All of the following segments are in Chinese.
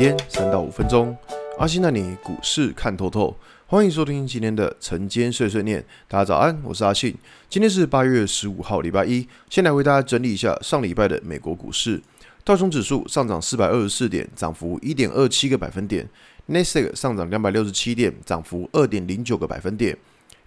天三到五分钟，阿信带你股市看透透。欢迎收听今天的晨间碎碎念。大家早安，我是阿信。今天是八月十五号，礼拜一。先来为大家整理一下上礼拜的美国股市。道琼指数上涨四百二十四点，涨幅一点二七个百分点。纳斯达克上涨两百六十七点，涨幅二点零九个百分点。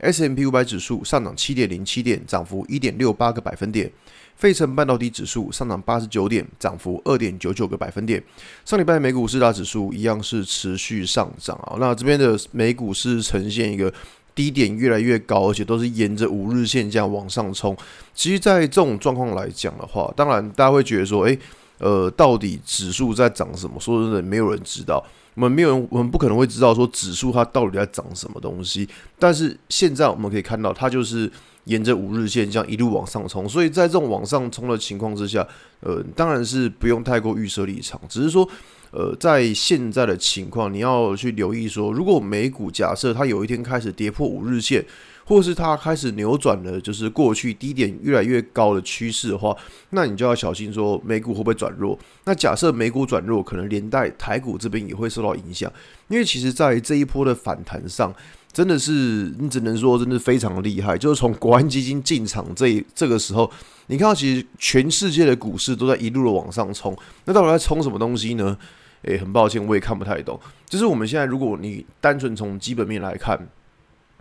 S M P 五百指数上涨七点零七点，涨幅一点六八个百分点。费城半导体指数上涨八十九点，涨幅二点九九个百分点。上礼拜美股四大指数一样是持续上涨啊。那这边的美股是呈现一个低点越来越高，而且都是沿着五日线这样往上冲。其实，在这种状况来讲的话，当然大家会觉得说，诶，呃，到底指数在涨什么？说真的，没有人知道。我们没有人，我们不可能会知道说指数它到底在涨什么东西。但是现在我们可以看到，它就是沿着五日线这样一路往上冲。所以在这种往上冲的情况之下，呃，当然是不用太过预设立场，只是说，呃，在现在的情况，你要去留意说，如果美股假设它有一天开始跌破五日线。或是它开始扭转了，就是过去低点越来越高的趋势的话，那你就要小心说美股会不会转弱。那假设美股转弱，可能连带台股这边也会受到影响。因为其实，在这一波的反弹上，真的是你只能说真的非常厉害。就是从国安基金进场这这个时候，你看到其实全世界的股市都在一路的往上冲。那到底在冲什么东西呢？诶，很抱歉，我也看不太懂。就是我们现在，如果你单纯从基本面来看。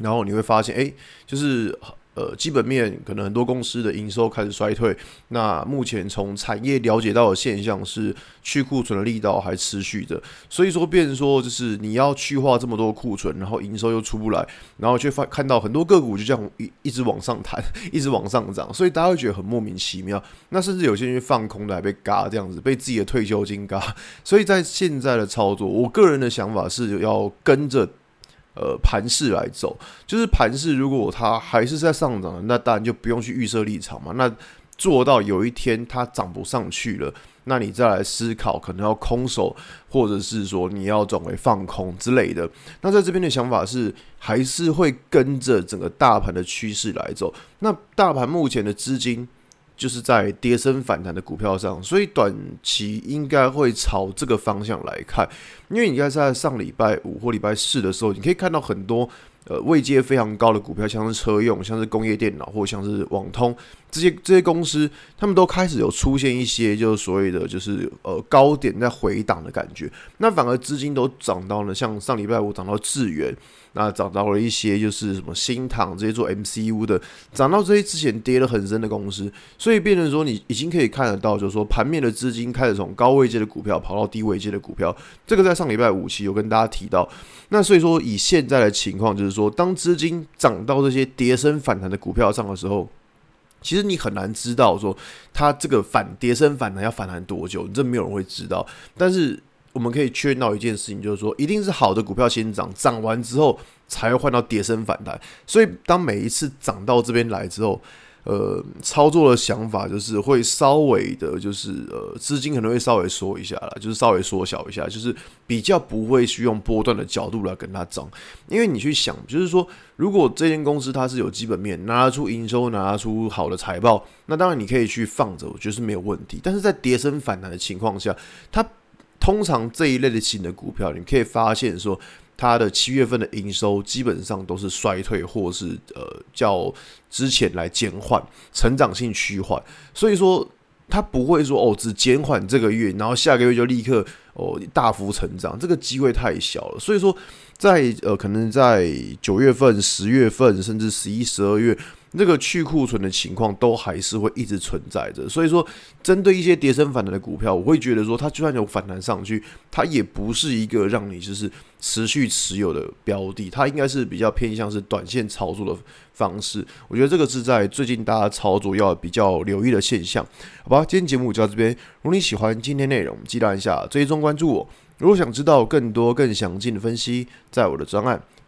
然后你会发现，哎，就是呃，基本面可能很多公司的营收开始衰退。那目前从产业了解到的现象是，去库存的力道还持续着。所以说，变成说，就是你要去化这么多库存，然后营收又出不来，然后却发看到很多个股就这样一一直往上弹，一直往上涨，所以大家会觉得很莫名其妙。那甚至有些人放空的还被嘎这样子，被自己的退休金嘎。所以在现在的操作，我个人的想法是要跟着。呃，盘势来走，就是盘势，如果它还是在上涨的，那当然就不用去预设立场嘛。那做到有一天它涨不上去了，那你再来思考，可能要空手，或者是说你要转为放空之类的。那在这边的想法是，还是会跟着整个大盘的趋势来走。那大盘目前的资金。就是在跌升反弹的股票上，所以短期应该会朝这个方向来看。因为你应该在上礼拜五或礼拜四的时候，你可以看到很多呃位阶非常高的股票，像是车用、像是工业电脑或像是网通这些这些公司，他们都开始有出现一些就是所谓的就是呃高点在回档的感觉。那反而资金都涨到了，像上礼拜五涨到智原。那涨到了一些就是什么新唐这些做 MCU 的，涨到这些之前跌了很深的公司，所以变成说你已经可以看得到，就是说盘面的资金开始从高位阶的股票跑到低位阶的股票，这个在上礼拜五期有跟大家提到。那所以说以现在的情况，就是说当资金涨到这些跌升反弹的股票上的时候，其实你很难知道说它这个反跌升反弹要反弹多久，这没有人会知道，但是。我们可以确认到一件事情，就是说，一定是好的股票先涨，涨完之后才会换到跌升反弹。所以，当每一次涨到这边来之后，呃，操作的想法就是会稍微的，就是呃，资金可能会稍微缩一下啦，就是稍微缩小一下，就是比较不会去用波段的角度来跟它涨。因为你去想，就是说，如果这间公司它是有基本面，拿出营收，拿出好的财报，那当然你可以去放着，我觉得是没有问题。但是在跌升反弹的情况下，它通常这一类的型的股票，你可以发现说，它的七月份的营收基本上都是衰退，或是呃较之前来减缓，成长性趋缓。所以说，它不会说哦，只减缓这个月，然后下个月就立刻哦大幅成长，这个机会太小了。所以说，在呃可能在九月份、十月份，甚至十一、十二月。那个去库存的情况都还是会一直存在着，所以说针对一些跌升反弹的股票，我会觉得说它就算有反弹上去，它也不是一个让你就是持续持有的标的，它应该是比较偏向是短线操作的方式。我觉得这个是在最近大家操作要比较留意的现象。好吧，今天节目就到这边。如果你喜欢今天内容，记得按下追踪关注我。如果想知道更多更详尽的分析，在我的专案。